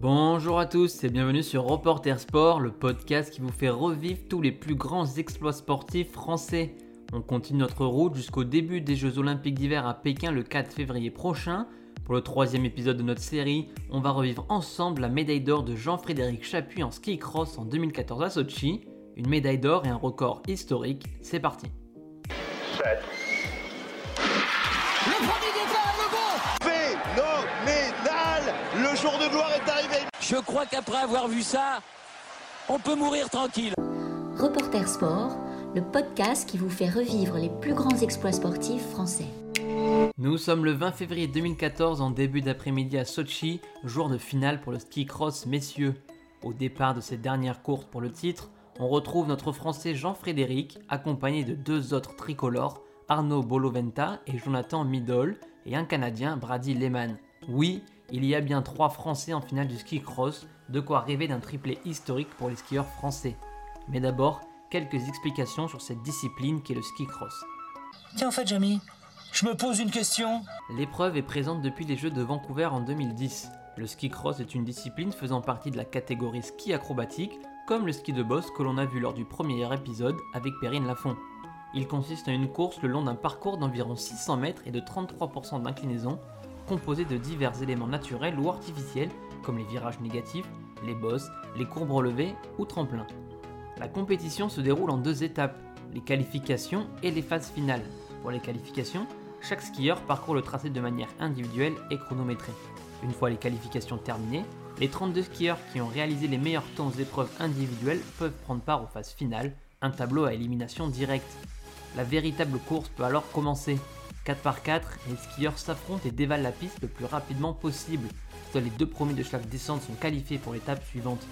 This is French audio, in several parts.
Bonjour à tous et bienvenue sur Reporter Sport, le podcast qui vous fait revivre tous les plus grands exploits sportifs français. On continue notre route jusqu'au début des Jeux Olympiques d'hiver à Pékin le 4 février prochain. Pour le troisième épisode de notre série, on va revivre ensemble la médaille d'or de Jean-Frédéric Chapuis en ski cross en 2014 à Sochi. Une médaille d'or et un record historique. C'est parti. Jour de gloire est arrivé Je crois qu'après avoir vu ça, on peut mourir tranquille. Reporter Sport, le podcast qui vous fait revivre les plus grands exploits sportifs français. Nous sommes le 20 février 2014 en début d'après-midi à Sochi, jour de finale pour le ski cross messieurs. Au départ de cette dernière course pour le titre, on retrouve notre Français Jean-Frédéric, accompagné de deux autres tricolores, Arnaud Boloventa et Jonathan Midol, et un Canadien, Brady Lehman. Oui, il y a bien trois Français en finale du ski cross, de quoi rêver d'un triplé historique pour les skieurs français. Mais d'abord, quelques explications sur cette discipline qu'est le ski cross. Tiens, en fait, Jamy, je me pose une question. L'épreuve est présente depuis les Jeux de Vancouver en 2010. Le ski cross est une discipline faisant partie de la catégorie ski acrobatique, comme le ski de boss que l'on a vu lors du premier épisode avec Perrine Lafont. Il consiste en une course le long d'un parcours d'environ 600 mètres et de 33% d'inclinaison, composé de divers éléments naturels ou artificiels comme les virages négatifs, les bosses, les courbes relevées ou tremplins. La compétition se déroule en deux étapes, les qualifications et les phases finales. Pour les qualifications, chaque skieur parcourt le tracé de manière individuelle et chronométrée. Une fois les qualifications terminées, les 32 skieurs qui ont réalisé les meilleurs temps aux épreuves individuelles peuvent prendre part aux phases finales, un tableau à élimination directe. La véritable course peut alors commencer. 4 par 4, les skieurs s'affrontent et dévalent la piste le plus rapidement possible. Seuls les deux premiers de chaque descente sont qualifiés pour l'étape suivante.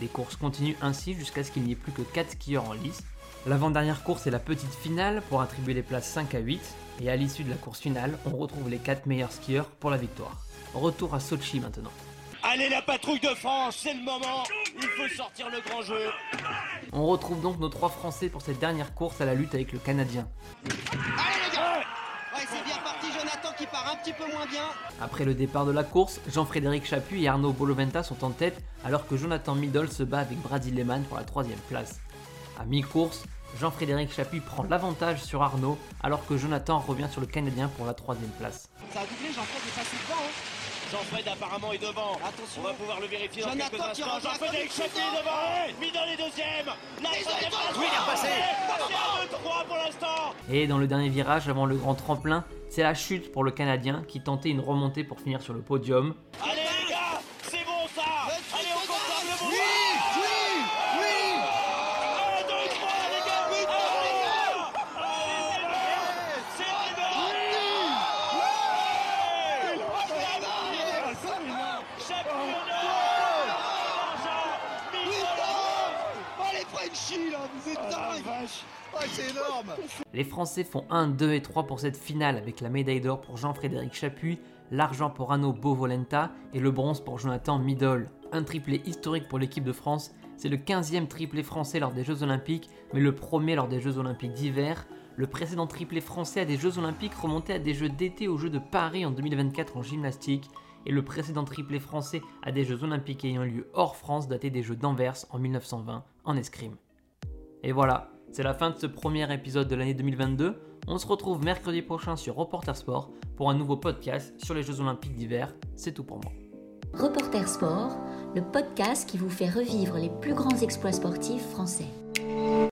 Les courses continuent ainsi jusqu'à ce qu'il n'y ait plus que 4 skieurs en lice. L'avant-dernière course est la petite finale pour attribuer les places 5 à 8, et à l'issue de la course finale, on retrouve les 4 meilleurs skieurs pour la victoire. Retour à Sochi maintenant. Allez la patrouille de France, c'est le moment Il faut sortir le grand jeu On retrouve donc nos trois Français pour cette dernière course à la lutte avec le Canadien. Allez les gars Ouais c'est bien parti Jonathan qui part un petit peu moins bien. Après le départ de la course, Jean-Frédéric Chapuis et Arnaud Boloventa sont en tête alors que Jonathan Middle se bat avec Brady Lehman pour la troisième place. À mi-course, Jean-Frédéric Chapuis prend l'avantage sur Arnaud alors que Jonathan revient sur le Canadien pour la troisième place. Ça a doublé Jean-Fred est passé devant hein. Jean-Fred apparemment est devant. Attention. On va pouvoir le vérifier dans quelques instants. Chapuis putain. devant Mis dans les deuxièmes Là, Ils il ont été repasse. Oui, il est repassé repassé. 2-3 pour l'instant Et dans le dernier virage avant le grand tremplin, c'est la chute pour le Canadien qui tentait une remontée pour finir sur le podium. Allez les gars C'est bon ça Allez on conserve le bon Oui, oui, oui 1, 2, 3 les gars Oui, Allez, les gars C'est arrivé Oh les Frenchies là, vous êtes dingues Oh c'est énorme. Les Français font 1, 2 et 3 pour cette finale avec la médaille d'or pour Jean-Frédéric Chapuis, l'argent pour Arnaud Bovolenta et le bronze pour Jonathan Middle. Un triplé historique pour l'équipe de France, c'est le 15e triplé français lors des Jeux Olympiques, mais le premier lors des Jeux Olympiques d'hiver. Le précédent triplé français à des Jeux Olympiques remontait à des Jeux d'été aux Jeux de Paris en 2024 en gymnastique, et le précédent triplé français à des Jeux Olympiques ayant lieu hors France daté des Jeux d'Anvers en 1920 en escrime. Et voilà, c'est la fin de ce premier épisode de l'année 2022. On se retrouve mercredi prochain sur Reporter Sport pour un nouveau podcast sur les Jeux Olympiques d'hiver. C'est tout pour moi. Reporter Sport, le podcast qui vous fait revivre les plus grands exploits sportifs français.